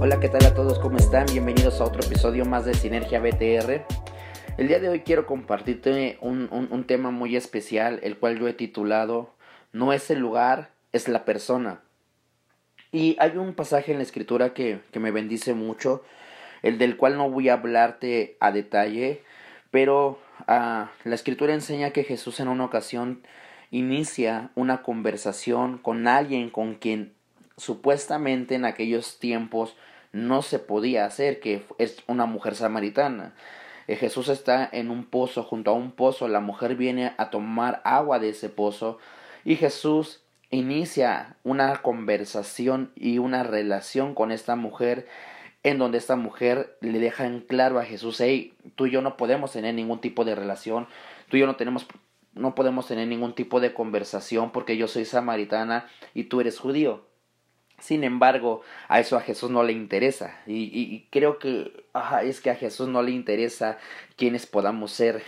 Hola, ¿qué tal a todos? ¿Cómo están? Bienvenidos a otro episodio más de Sinergia BTR. El día de hoy quiero compartirte un, un, tema muy especial, el cual yo he titulado No es el lugar, es la persona. Y hay un pasaje en la escritura que, que me bendice mucho, el del cual no voy a hablarte a detalle, pero ah, la escritura enseña que Jesús en una ocasión inicia una conversación con alguien con quien supuestamente en aquellos tiempos no se podía hacer, que es una mujer samaritana. Eh, Jesús está en un pozo, junto a un pozo, la mujer viene a tomar agua de ese pozo y Jesús inicia una conversación y una relación con esta mujer en donde esta mujer le deja en claro a Jesús, hey, tú y yo no podemos tener ningún tipo de relación, tú y yo no tenemos no podemos tener ningún tipo de conversación porque yo soy samaritana y tú eres judío. Sin embargo, a eso a Jesús no le interesa. Y, y, creo que es que a Jesús no le interesa quiénes podamos ser.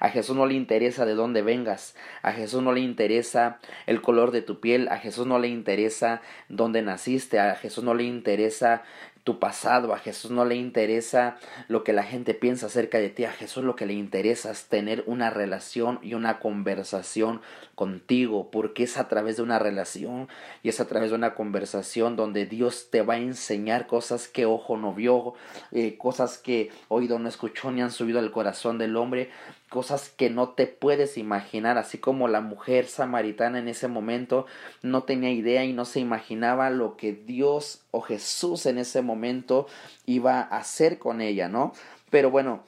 A Jesús no le interesa de dónde vengas. A Jesús no le interesa el color de tu piel. A Jesús no le interesa dónde naciste. A Jesús no le interesa tu pasado, a Jesús no le interesa lo que la gente piensa acerca de ti, a Jesús lo que le interesa es tener una relación y una conversación contigo, porque es a través de una relación y es a través de una conversación donde Dios te va a enseñar cosas que ojo no vio, eh, cosas que oído no escuchó ni han subido al corazón del hombre, cosas que no te puedes imaginar, así como la mujer samaritana en ese momento no tenía idea y no se imaginaba lo que Dios o Jesús en ese momento iba a hacer con ella, ¿no? Pero bueno,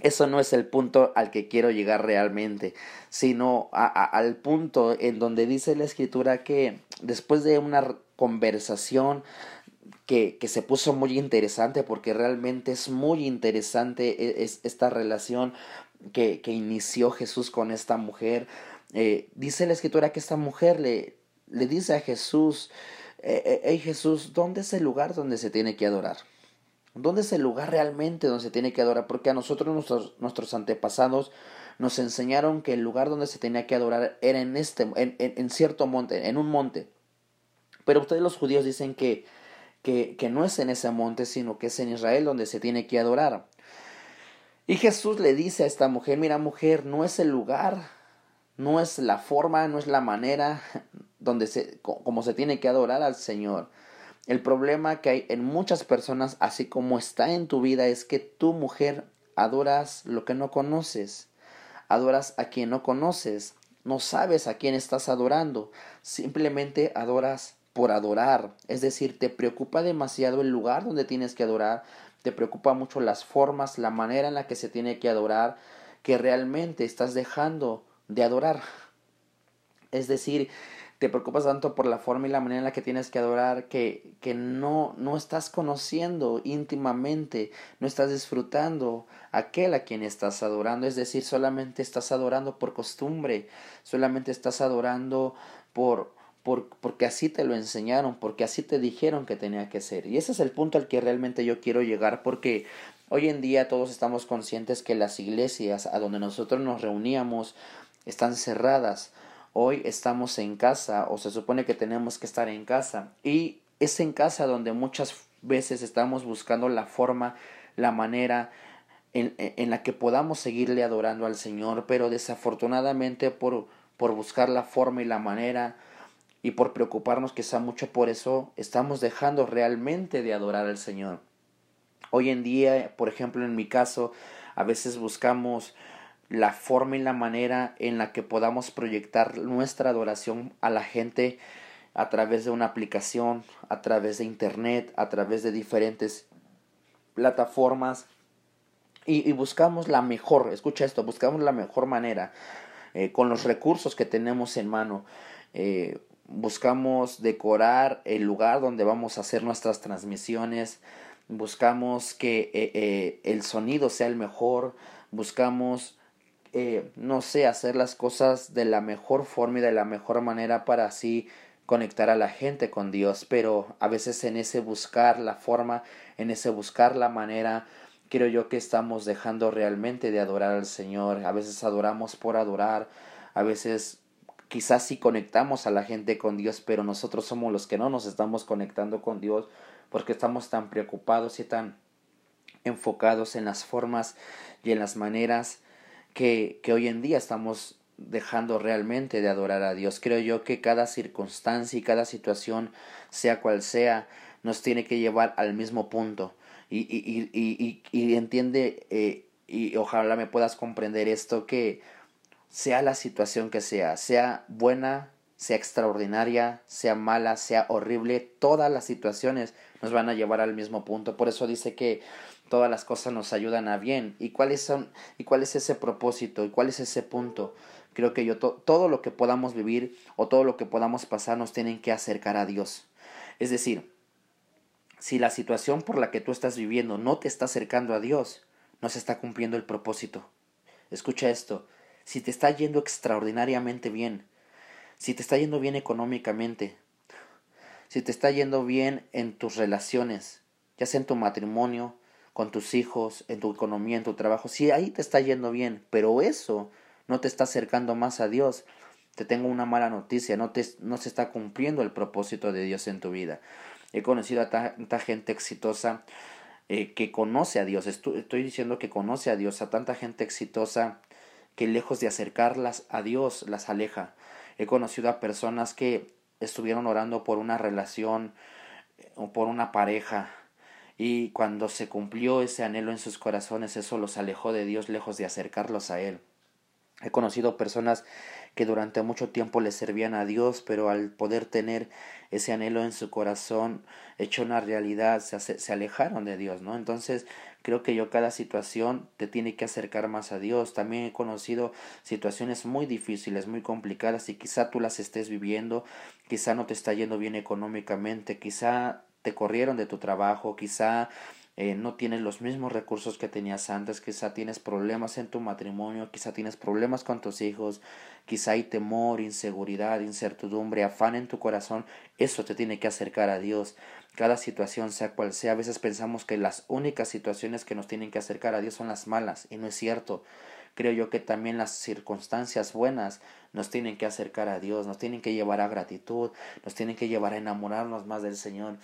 eso no es el punto al que quiero llegar realmente, sino al punto en donde dice la escritura que después de una conversación que, que, se puso muy interesante porque realmente es muy interesante e, es, esta relación que, que inició Jesús con esta mujer. Eh, dice la escritura que esta mujer le, le dice a Jesús, hey eh, eh, Jesús, ¿dónde es el lugar donde se tiene que adorar? ¿Dónde es el lugar realmente donde se tiene que adorar? Porque a nosotros nuestros, nuestros antepasados nos enseñaron que el lugar donde se tenía que adorar era en este, en, en cierto monte, en un monte. Pero ustedes los judíos dicen que, que, no es en ese monte, sino que es en Israel donde se tiene que adorar. Y Jesús le dice a esta mujer, mira mujer, no es el lugar, no es la forma, no es la manera donde se, como se tiene que adorar al Señor. El problema que hay en muchas personas, así como está en tu vida, es que tu mujer adoras lo que no conoces, adoras a quien no conoces, no sabes a quién estás adorando, simplemente adoras por adorar, es decir, te preocupa demasiado el lugar donde tienes que adorar, te preocupa mucho las formas, la manera en la que se tiene que adorar, que realmente estás dejando de adorar. Es decir, te preocupas tanto por la forma y la manera en la que tienes que adorar que, que no, no estás conociendo íntimamente, no estás disfrutando aquel a quien estás adorando, es decir, solamente estás adorando por costumbre, solamente estás adorando por, porque así te lo enseñaron, porque así te dijeron que tenía que ser. Y ese es el punto al que realmente yo quiero llegar, porque hoy en día todos estamos conscientes que las iglesias a donde nosotros nos reuníamos están cerradas. Hoy estamos en casa o se supone que tenemos que estar en casa. Y es en casa donde muchas veces estamos buscando la forma, la manera, en, en, la que podamos seguirle adorando al Señor, pero desafortunadamente por, por buscar la forma y la manera, y por preocuparnos quizá mucho por eso, estamos dejando realmente de adorar al Señor. Hoy en día, por ejemplo, en mi caso, a veces buscamos la forma y la manera en la que podamos proyectar nuestra adoración a la gente a través de una aplicación, a través de internet, a través de diferentes plataformas y, buscamos la mejor, escucha esto, buscamos la mejor manera eh, con los recursos que tenemos en mano. Eh, buscamos decorar el lugar donde vamos a hacer nuestras transmisiones, buscamos que eh, eh, el sonido sea el mejor, buscamos, eh, no sé, hacer las cosas de la mejor forma y de la mejor manera para así conectar a la gente con Dios, pero a veces en ese buscar la forma, en ese buscar la manera, creo yo que estamos dejando realmente de adorar al Señor, a veces adoramos por adorar, a veces quizás sí conectamos a la gente con Dios, pero nosotros somos los que no nos estamos conectando con Dios porque estamos tan preocupados y tan enfocados en las formas y en las maneras que, que hoy en día estamos dejando realmente de adorar a Dios. Creo yo que cada circunstancia y cada situación, sea cual sea, nos tiene que llevar al mismo punto. Y, y, y, y entiende, eh, y ojalá me puedas comprender esto, que sea la situación que sea, sea buena, sea extraordinaria, sea mala, sea horrible, todas las situaciones nos van a llevar al mismo punto. Por eso dice que todas las cosas nos ayudan a bien. ¿Y cuáles son y cuál es ese propósito y cuál es ese punto? Creo que yo todo lo que podamos vivir o todo lo que podamos pasar nos tienen que acercar a Dios. Es decir, si la situación por la que tú estás viviendo no te está acercando a Dios, no se está cumpliendo el propósito. Escucha esto, si te está yendo extraordinariamente bien, si te está yendo bien económicamente, si te está yendo bien en tus relaciones, ya sea en tu matrimonio, con tus hijos, en tu economía, en tu trabajo, si ahí te está yendo bien, pero eso no te está acercando más a Dios, te tengo una mala noticia, no, te, no se está cumpliendo el propósito de Dios en tu vida. He conocido a tanta gente exitosa eh, que conoce a Dios, estoy, estoy diciendo que conoce a Dios, a tanta gente exitosa que lejos de acercarlas a Dios las aleja. He conocido a personas que estuvieron orando por una relación eh, o por una pareja y cuando se cumplió ese anhelo en sus corazones, eso los alejó de Dios lejos de acercarlos a Él. He conocido personas que durante mucho tiempo le servían a Dios, pero al poder tener ese anhelo en su corazón hecho una realidad, se, se alejaron de Dios, ¿no? Entonces, creo que yo cada situación te tiene que acercar más a Dios. También he conocido situaciones muy difíciles, muy complicadas, y quizá tú las estés viviendo, quizá no te está yendo bien económicamente, quizá te corrieron de tu trabajo, quizá eh, no tienes los mismos recursos que tenías antes, quizá tienes problemas en tu matrimonio, quizá tienes problemas con tus hijos, quizá hay temor, inseguridad, incertidumbre, afán en tu corazón, eso te tiene que acercar a Dios. Cada situación, sea cual sea, a veces pensamos que las únicas situaciones que nos tienen que acercar a Dios son las malas, y no es cierto. Creo yo que también las circunstancias buenas nos tienen que acercar a Dios, nos tienen que llevar a gratitud, nos tienen que llevar a enamorarnos más del Señor.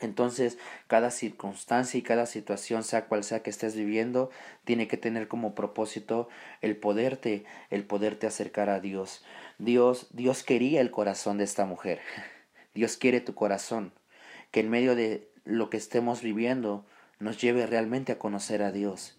Entonces, cada circunstancia y cada situación, sea cual sea que estés viviendo, tiene que tener como propósito el poderte, el poderte acercar a Dios. Dios, Dios quería el corazón de esta mujer. Dios quiere tu corazón. Que en medio de lo que estemos viviendo nos lleve realmente a conocer a Dios.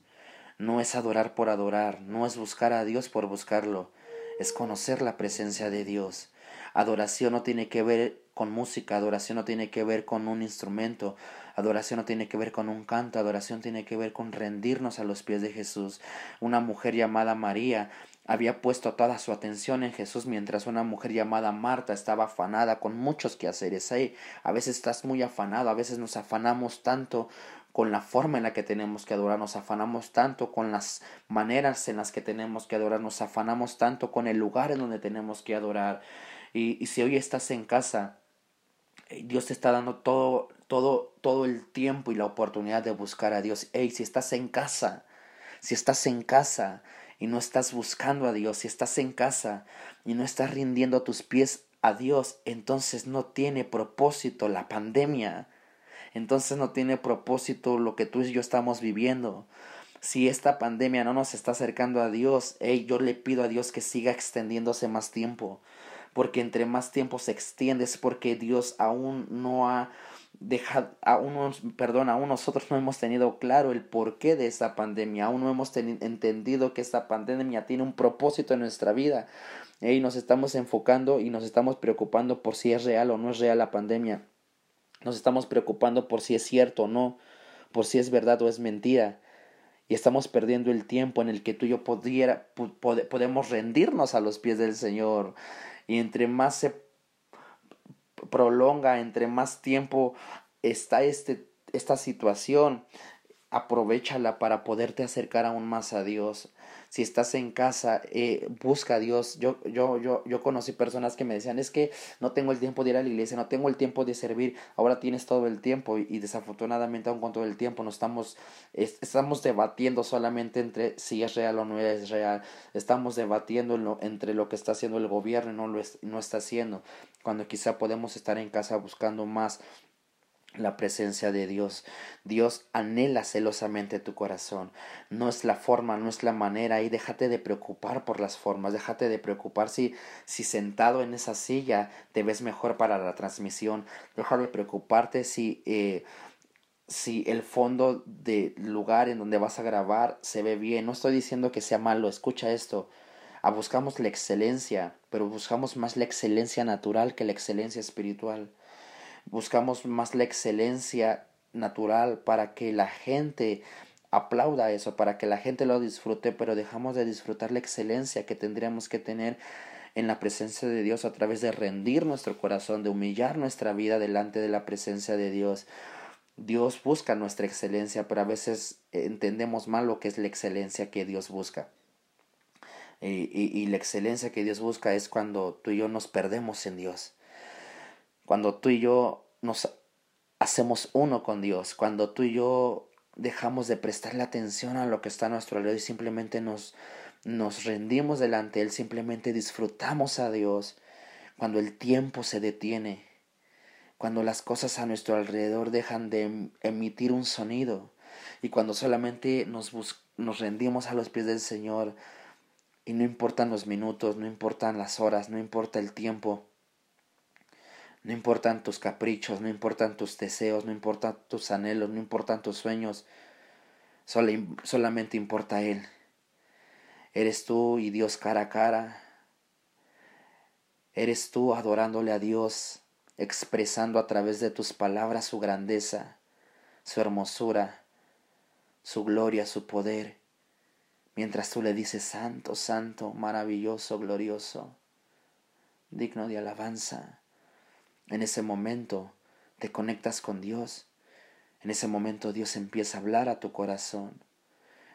No es adorar por adorar, no es buscar a Dios por buscarlo, es conocer la presencia de Dios. Adoración no tiene que ver con música, adoración no tiene que ver con un instrumento, adoración no tiene que ver con un canto, adoración tiene que ver con rendirnos a los pies de Jesús. Una mujer llamada María había puesto toda su atención en Jesús mientras una mujer llamada Marta estaba afanada con muchos quehaceres. Ahí a veces estás muy afanado, a veces nos afanamos tanto con la forma en la que tenemos que adorar, nos afanamos tanto con las maneras en las que tenemos que adorar, nos afanamos tanto con el lugar en donde tenemos que adorar. Y, y si hoy estás en casa, eh, Dios te está dando todo, todo, todo el tiempo y la oportunidad de buscar a Dios. Hey, si estás en casa, si estás en casa y no estás buscando a Dios, si estás en casa y no estás rindiendo tus pies a Dios, entonces no tiene propósito la pandemia. Entonces no tiene propósito lo que tú y yo estamos viviendo. Si esta pandemia no nos está acercando a Dios, hey, yo le pido a Dios que siga extendiéndose más tiempo porque entre más tiempo se extiende es porque Dios aún no ha dejado, aún, perdón, aún nosotros no hemos tenido claro el porqué de esta pandemia, aún no hemos entendido que esta pandemia tiene un propósito en nuestra vida. Y nos estamos enfocando y nos estamos preocupando por si es real o no es real la pandemia, nos estamos preocupando por si es cierto o no, por si es verdad o es mentira. Y estamos perdiendo el tiempo en el que tú y yo pudiera, podemos rendirnos a los pies del Señor. Y entre más se prolonga, entre más tiempo está este, esta situación, aprovechala para poderte acercar aún más a Dios. Si estás en casa, eh, busca a Dios. Yo, yo, yo, yo conocí personas que me decían, es que no tengo el tiempo de ir a la iglesia, no tengo el tiempo de servir. Ahora tienes todo el tiempo y, desafortunadamente aún con todo el tiempo no estamos, estamos debatiendo solamente entre si es real o no es real. Estamos debatiendo entre lo que está haciendo el gobierno y no lo no está haciendo. Cuando quizá podemos estar en casa buscando más la presencia de Dios. Dios anhela celosamente tu corazón. No es la forma, no es la manera y déjate de preocupar por las formas, déjate de preocupar si, si sentado en esa silla te ves mejor para la transmisión, deja de preocuparte si, eh, si el fondo del lugar en donde vas a grabar se ve bien. No estoy diciendo que sea malo, escucha esto. Ah, buscamos la excelencia, pero buscamos más la excelencia natural que la excelencia espiritual buscamos más la excelencia natural para que la gente aplauda eso, para que la gente lo disfrute, pero dejamos de disfrutar la excelencia que tendríamos que tener en la presencia de Dios a través de rendir nuestro corazón, de humillar nuestra vida delante de la presencia de Dios. Dios busca nuestra excelencia, pero a veces entendemos mal lo que es la excelencia que Dios busca. Y, y, la excelencia que Dios busca es cuando tú y yo nos perdemos en Dios cuando tú y yo nos hacemos uno con Dios, cuando tú y yo dejamos de prestarle atención a lo que está a nuestro alrededor y simplemente nos, nos rendimos delante de Él, simplemente disfrutamos a Dios, cuando el tiempo se detiene, cuando las cosas a nuestro alrededor dejan de em, emitir un sonido y cuando solamente nos, nos rendimos a los pies del Señor y no importan los minutos, no importan las horas, no importa el tiempo, no importan tus caprichos, no importan tus deseos, no importan tus anhelos, no importan tus sueños. solamente importa Él. Eres tú y Dios cara a cara. Eres tú adorándole a Dios, expresando a través de tus palabras su grandeza, su hermosura, su gloria, su poder. Mientras tú le dices, Santo, Santo, maravilloso, glorioso, digno de alabanza. En ese momento te conectas con Dios. En ese momento Dios empieza a hablar a tu corazón.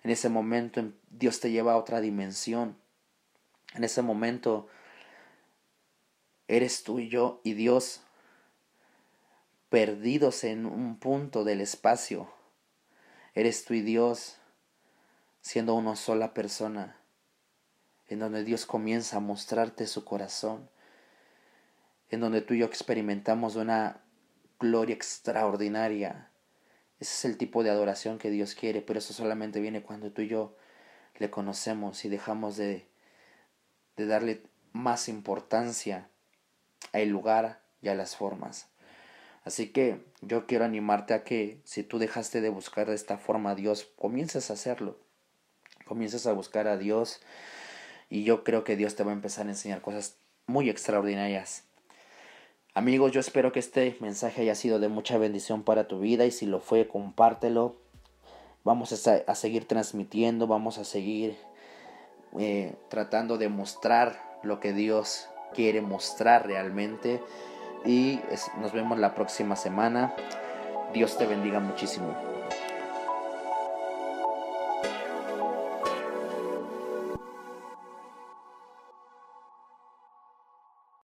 En ese momento em, Dios te lleva a otra dimensión. En ese momento eres tú y yo y Dios perdidos en un punto del espacio. Eres tú y Dios siendo una sola persona, en donde Dios comienza a mostrarte su corazón en donde tú y yo experimentamos una gloria extraordinaria. Ese es el tipo de adoración que Dios quiere, pero eso solamente viene cuando tú y yo le conocemos y dejamos de, de darle más importancia al lugar y a las formas. Así que yo quiero animarte a que si tú dejaste de buscar de esta forma a Dios, comiences a hacerlo. Comiences a buscar a Dios y yo creo que Dios te va a empezar a enseñar cosas muy extraordinarias. Amigos, yo espero que este mensaje haya sido de mucha bendición para tu vida y si lo fue, compártelo. Vamos a, seguir transmitiendo, vamos a seguir eh, tratando de mostrar lo que Dios quiere mostrar realmente. Y nos vemos la próxima semana. Dios te bendiga muchísimo.